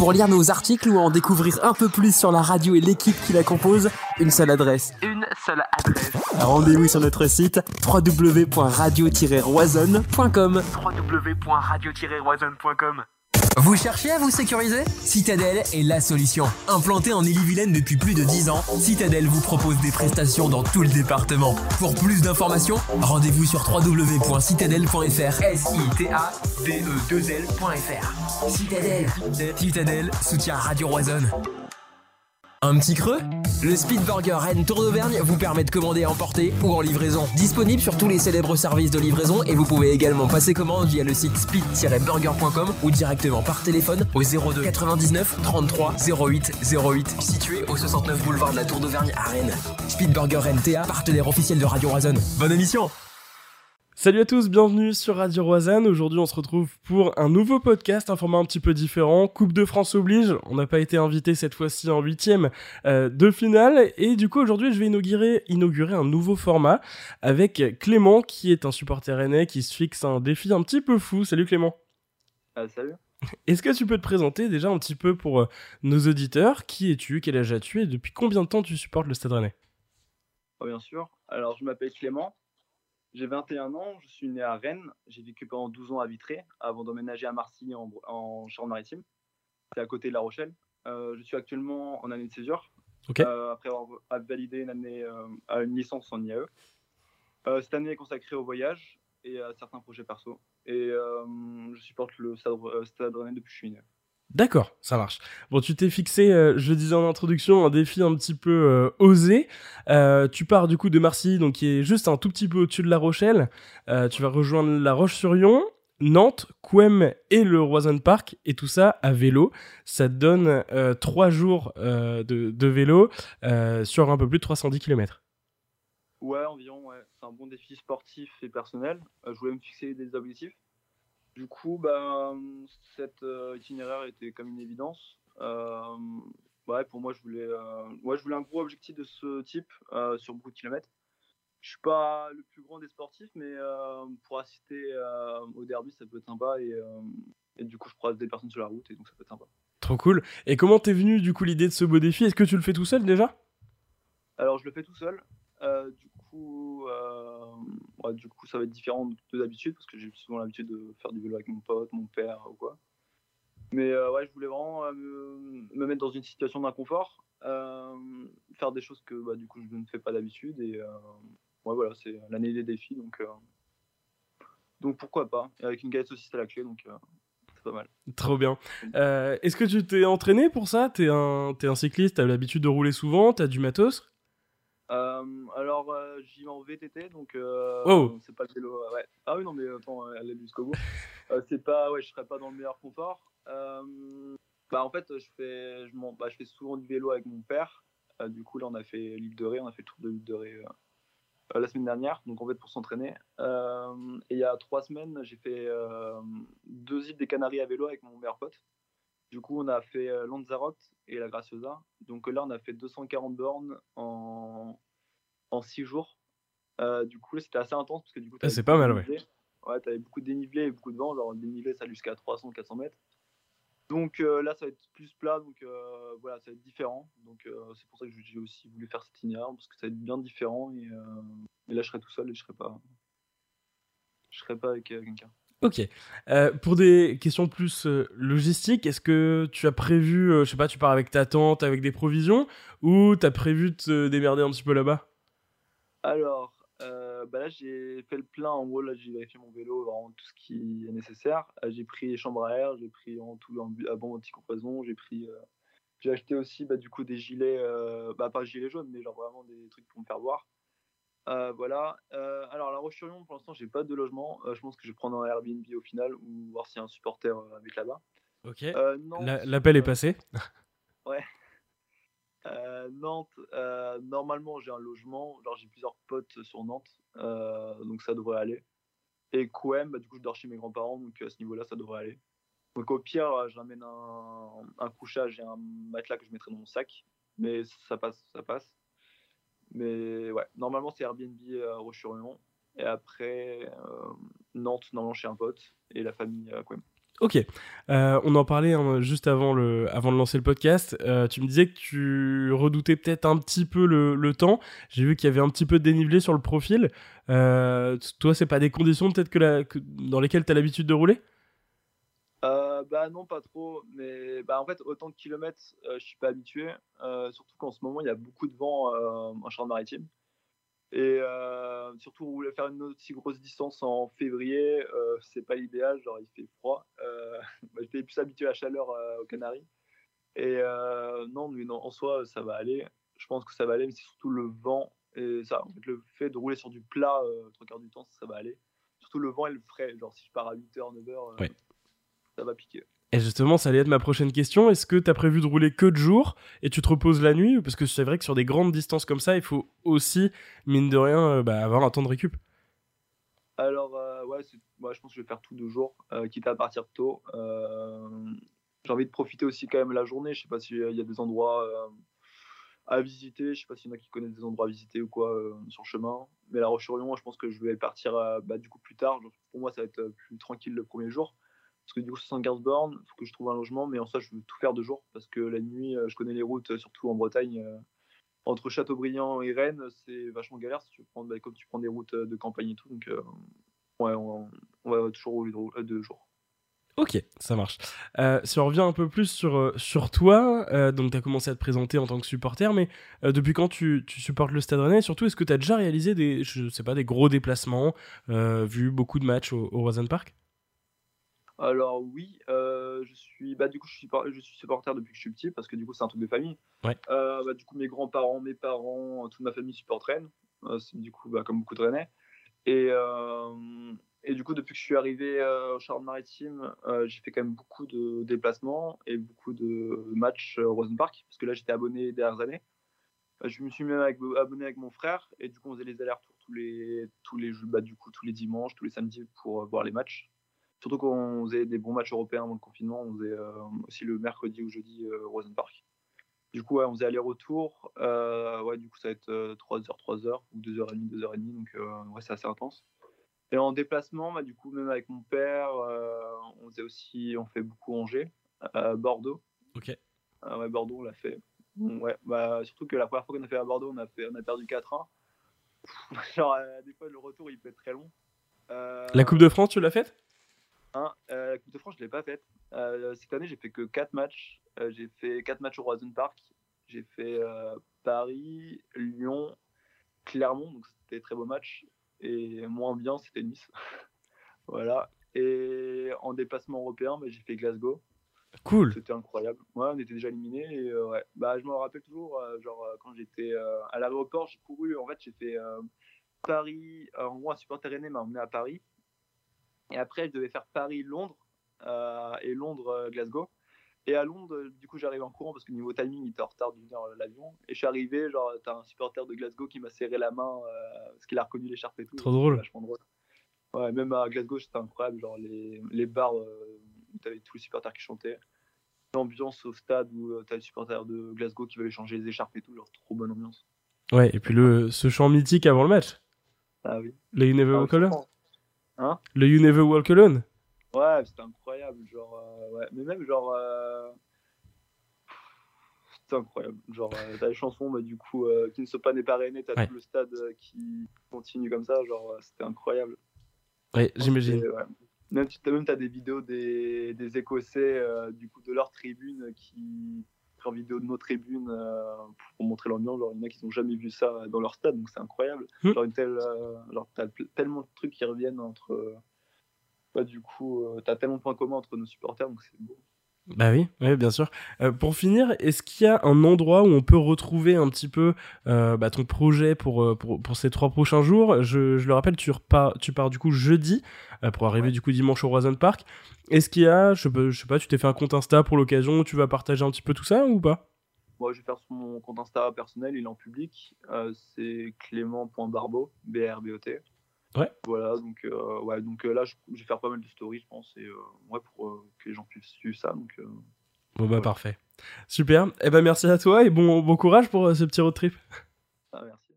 Pour lire nos articles ou en découvrir un peu plus sur la radio et l'équipe qui la compose, une seule adresse. Une seule adresse. Rendez-vous sur notre site www.radio-roisonne.com. www.radio-roisonne.com. Vous cherchez à vous sécuriser? Citadel est la solution. Implanté en Ille-et-Vilaine depuis plus de 10 ans, Citadel vous propose des prestations dans tout le département. Pour plus d'informations, rendez-vous sur www.citadel.fr. s i t a d e 2 lfr Citadel. Citadel soutient Radio Roisonne. Un petit creux Le Speed Burger Rennes Tour d'Auvergne vous permet de commander à emporter ou en livraison. Disponible sur tous les célèbres services de livraison et vous pouvez également passer commande via le site speed-burger.com ou directement par téléphone au 02 99 33 08 08 situé au 69 boulevard de la Tour d'Auvergne à Rennes. Speed Burger Rennes TA, partenaire officiel de Radio Roisonne. Bonne émission Salut à tous, bienvenue sur Radio Roisanne. Aujourd'hui, on se retrouve pour un nouveau podcast, un format un petit peu différent. Coupe de France oblige. On n'a pas été invité cette fois-ci en huitième euh, de finale. Et du coup, aujourd'hui, je vais inaugurer, inaugurer un nouveau format avec Clément, qui est un supporter rennais qui se fixe un défi un petit peu fou. Salut Clément. Euh, salut. Est-ce que tu peux te présenter déjà un petit peu pour euh, nos auditeurs? Qui es-tu? Quel âge as-tu? Et depuis combien de temps tu supportes le Stade Rennais? Oh, Bien sûr. Alors, je m'appelle Clément. J'ai 21 ans, je suis né à Rennes. J'ai vécu pendant 12 ans à Vitré avant d'emménager à Marcy en, en Charente-Maritime. C'est à côté de La Rochelle. Euh, je suis actuellement en année de césure. Euh, après avoir validé une année euh, à une licence en IAE. cette année est consacrée au voyage et à certains projets perso. Et je supporte le Stade, Stade Rennais depuis que je suis né. D'accord, ça marche. Bon, tu t'es fixé, euh, je disais en introduction, un défi un petit peu euh, osé. Euh, tu pars du coup de Marcy, donc qui est juste un tout petit peu au-dessus de La Rochelle. tu vas rejoindre La Roche-sur-Yon, Nantes, Couem et le Roison Park, et tout ça à vélo. Ça te donne trois jours de, de, vélo sur un peu plus de 310 km. Ouais, environ, ouais. C'est un bon défi sportif et personnel. je voulais me fixer des objectifs. Du coup, bah, cet euh, itinéraire était comme une évidence. Euh, ouais, pour moi, je voulais, euh, ouais, je voulais un gros objectif de ce type sur beaucoup de kilomètres. Je suis pas le plus grand des sportifs, mais pour assister au derby, ça peut être sympa. Et, et, du coup, je croise des personnes sur la route, et donc ça peut être sympa. Trop cool. Et comment t'es venu du coup l'idée de ce beau défi? Est-ce que tu le fais tout seul déjà? Alors, je le fais tout seul. du coup, euh, du coup, ça va être différent de d'habitude parce que j'ai souvent l'habitude de faire du vélo avec mon pote, mon père ou quoi. Mais euh, ouais, je voulais vraiment euh, me, mettre dans une situation d'inconfort, faire des choses que bah, du coup je ne fais pas d'habitude et ouais, voilà, c'est l'année des défis donc donc pourquoi pas avec une galette aussi à la clé donc c'est pas mal. Trop bien. Est-ce que tu t'es entraîné pour ça? T'es es un cycliste, t'as l'habitude de rouler souvent, t'as du matos? Euh, alors, euh, j'y vais en VTT, donc euh, c'est pas le vélo. Ouais. Ah oui, non, mais attends, aller jusqu'au bout. c'est pas, ouais, je serais pas dans le meilleur confort. bah, en fait, je fais, je, bah, je fais souvent du vélo avec mon père. du coup, là, on a fait l'île de Ré, on a fait le tour de l'île de Ré la semaine dernière, donc en fait pour s'entraîner. et il y a trois semaines, j'ai fait deux îles des Canaries à vélo avec mon meilleur pote. Du coup, on a fait euh, Lanzarote et la Graciosa. Donc là, on a fait 240 bornes en, en 6 jours. Euh, du coup, c'était assez intense parce que du coup, ah, c'est pas mal, ouais. Ouais, t'avais beaucoup de dénivelé et beaucoup de vent. Genre, le dénivelé, ça jusqu'à 300-400 mètres. Donc euh, là, ça va être plus plat, donc voilà, ça va être différent. Donc c'est pour ça que j'ai aussi voulu faire cet itinéraire parce que ça va être bien différent. Et, et là, je serai tout seul et je serai pas, je serai pas avec quelqu'un. Ok. Euh, pour des questions plus euh, logistiques, est-ce que tu as prévu, euh, je sais pas, tu pars avec ta tante, avec des provisions, ou tu as prévu de te démerder un petit peu là-bas? Alors, bah là j'ai fait le plein, en gros là j'ai vérifié mon vélo, vraiment tout ce qui est nécessaire. j'ai pris les chambres à air, j'ai pris en tout un bon anti-compression, j'ai pris... j'ai acheté aussi bah, du coup des gilets, bah pas gilets jaunes, mais genre vraiment des trucs pour me faire voir. Euh, voilà. Euh, alors, La Roche-sur-Yon, pour l'instant, j'ai pas de logement. Euh, je pense que je vais prendre un Airbnb au final ou voir s'il y a un supporter avec là-bas. Ok. L'appel est passé. ouais. Nantes, normalement, j'ai un logement. Genre, j'ai plusieurs potes sur Nantes, donc ça devrait aller. Et Couem, bah, du coup, je dors chez mes grands-parents, donc à ce niveau-là, ça devrait aller. Donc, au pire, je ramène un, un couchage et un matelas que je mettrai dans mon sac, mais ça passe, ça passe. Mais ouais, normalement, c'est Airbnb à Roche-sur-Yon. Et après, euh, Nantes, normalement, chez un pote. Et la famille, quoi. Ok, euh, on en parlait hein, juste avant, le, avant de lancer le podcast. Euh, tu me disais que tu redoutais peut-être un petit peu le, temps. J'ai vu qu'il y avait un petit peu de dénivelé sur le profil. Euh, toi, c'est pas des conditions peut-être que, dans lesquelles tu as l'habitude de rouler? Bah non, pas trop. Mais bah, en fait, autant de kilomètres, je suis pas habitué. surtout qu'en ce moment, il y a beaucoup de vent en Charente-Maritime. Et euh, surtout, faire une aussi grosse distance en février, euh, c'est pas l'idéal. Genre, il fait froid. Euh, J'étais plus habitué à la chaleur euh, aux Canaries. Et euh, non, mais non, en soi, ça va aller. Je pense que ça va aller, mais c'est surtout le vent. Et ça, en fait, le fait de rouler sur du plat trois quarts du temps, ça, va aller. Surtout le vent et le frais. Genre, si je pars à 8h, 9h, ouais. Ça va piquer. Et justement, ça allait être ma prochaine question. Est-ce que tu as prévu de rouler que de jour et tu te reposes la nuit? Parce que c'est vrai que sur des grandes distances comme ça, il faut aussi, mine de rien, euh, bah, avoir un temps de récup. Alors, euh, ouais, je pense que je vais faire tout de jour, euh, quitte à partir tôt. J'ai envie de profiter aussi quand même la journée. Je sais pas s'il y a des endroits à visiter. Je sais pas s'il y en a qui connaissent des endroits à visiter ou quoi sur le chemin. Mais la Roche-sur-Yon, je pense que je vais partir bah, du coup plus tard. Pour moi, ça va être plus tranquille le premier jour parce que du coup 75 bornes, il faut que je trouve un logement, mais en soi je veux tout faire de jour parce que la nuit euh, je connais les routes, surtout en Bretagne. Euh, entre Châteaubriand et Rennes, c'est vachement galère si tu prends, bah, comme tu prends des routes euh, de campagne et tout. Donc ouais, on, va toujours rouler de, de jour. Ok, ça marche. si on revient un peu plus sur, sur toi, donc tu as commencé à te présenter en tant que supporter, mais depuis quand tu, tu, supportes le Stade Rennais surtout, est-ce que tu as déjà réalisé des, je sais pas, des gros déplacements, vu beaucoup de matchs au, au Rosen Park alors oui, euh, je suis, bah du coup je suis, je suis supporter depuis que je suis petit parce que du coup c'est un truc de famille. Euh, bah, du coup mes grands-parents, mes parents, toute ma famille supporte Rennes. Euh, du coup bah, comme beaucoup de Rennais. Et, et du coup depuis que je suis arrivé au Charles-Maritime, j'ai fait quand même beaucoup de déplacements et beaucoup de matchs au Rosen Park parce que là j'étais abonné les dernières années. Je me suis même abonné avec mon frère et du coup on faisait les allers-retours tous les tous les bah, du coup tous les dimanches, tous les samedis pour voir les matchs. Surtout quand on faisait des bons matchs européens avant le confinement, on faisait euh, aussi le mercredi ou jeudi euh, Rosen Park. Du coup, on faisait aller-retour. Euh, ouais, du coup, ça va être 3h, 3h ou 2h30, 2h30. Donc, ouais, c'est assez intense. Et en déplacement, bah, du coup, même avec mon père, on faisait aussi, on fait beaucoup Angers, Bordeaux. Ok. ouais, Bordeaux, on l'a fait. Ouais, bah, surtout que la première fois qu'on a fait à Bordeaux, on a, fait, on a perdu 4-1. Genre, des fois, le retour, il peut être très long. la Coupe de France, tu l'as faite? Hein, euh, la Coupe de France, je ne l'ai pas faite. Euh, cette année, j'ai fait que 4 matchs. Euh, j'ai fait 4 matchs au Roison Park. J'ai fait Paris, Lyon, Clermont, donc c'était très beau match. Et moins bien, c'était Nice. voilà. Et en déplacement européen, bah, j'ai fait Glasgow. Cool. C'était incroyable. Ouais, on était déjà éliminés. Et, ouais. bah, je me rappelle toujours, genre, quand j'étais à l'aéroport, j'ai couru. En fait, j'ai fait Paris. en gros, un supporter aîné m'a emmené à Paris. Et après, je devais faire Paris-Londres euh, et Londres-Glasgow. Et à Londres, du coup, j'arrive en courant parce que niveau timing, il était en retard d'une heure l'avion. Et je suis arrivé, genre, t'as un supporter de Glasgow qui m'a serré la main euh, parce qu'il a reconnu l'écharpe et tout. Trop drôle. Vachement drôle. Ouais, même à Glasgow, c'était incroyable. Genre, les, les bars euh, où t'avais tous les supporters qui chantaient. L'ambiance au stade où t'as les supporters de Glasgow qui veulent changer les écharpes et tout. Genre, trop bonne ambiance. Ouais, et puis le, ce chant mythique avant le match. Ah oui. Les Never ah, Hein le You Never Walk Alone Ouais, c'était incroyable. Genre, euh, ouais. Mais même, genre. Euh... C'était incroyable. Genre, euh, t'as les chansons, bah, du coup, euh, qui ne sont pas n'est pas René, t'as tout le stade qui continue comme ça. Genre, c'était incroyable. Ouais, j'imagine. Ouais. Même, tu as, même as des vidéos des, des Écossais, du coup, de leur tribune qui en vidéo de nos tribunes euh, pour montrer l'ambiance. Genre, il y en a qui n'ont jamais vu ça dans leur stade, donc c'est incroyable. Hmm. Genre, une telle, euh, genre, t'as tellement de trucs qui reviennent entre. Euh, bah, du coup, t'as tellement de points communs entre nos supporters, donc c'est beau. Bah oui, oui bien sûr. Euh, pour finir, est-ce qu'il y a un endroit où on peut retrouver un petit peu euh, bah, ton projet pour, euh, pour, pour, ces trois prochains jours? Je, je, le rappelle, tu, repars, tu pars du coup jeudi pour arriver du coup dimanche au Roison Park. Est-ce qu'il y a, je, je sais pas, tu t'es fait un compte Insta pour l'occasion, tu vas partager un petit peu tout ça ou pas? Moi, je vais faire sur mon compte Insta personnel, il est en public. c'est clément.barbeau, B-R-B-O-T. Ouais. Voilà, donc, euh, ouais, donc euh, là, je, vais faire pas mal de stories, je pense, et, euh, ouais, pour que les gens puissent suivre ça. Donc, bon, bah, parfait. Super. Et eh ben, merci à toi et bon, bon courage pour ce petit road trip. Ah, merci.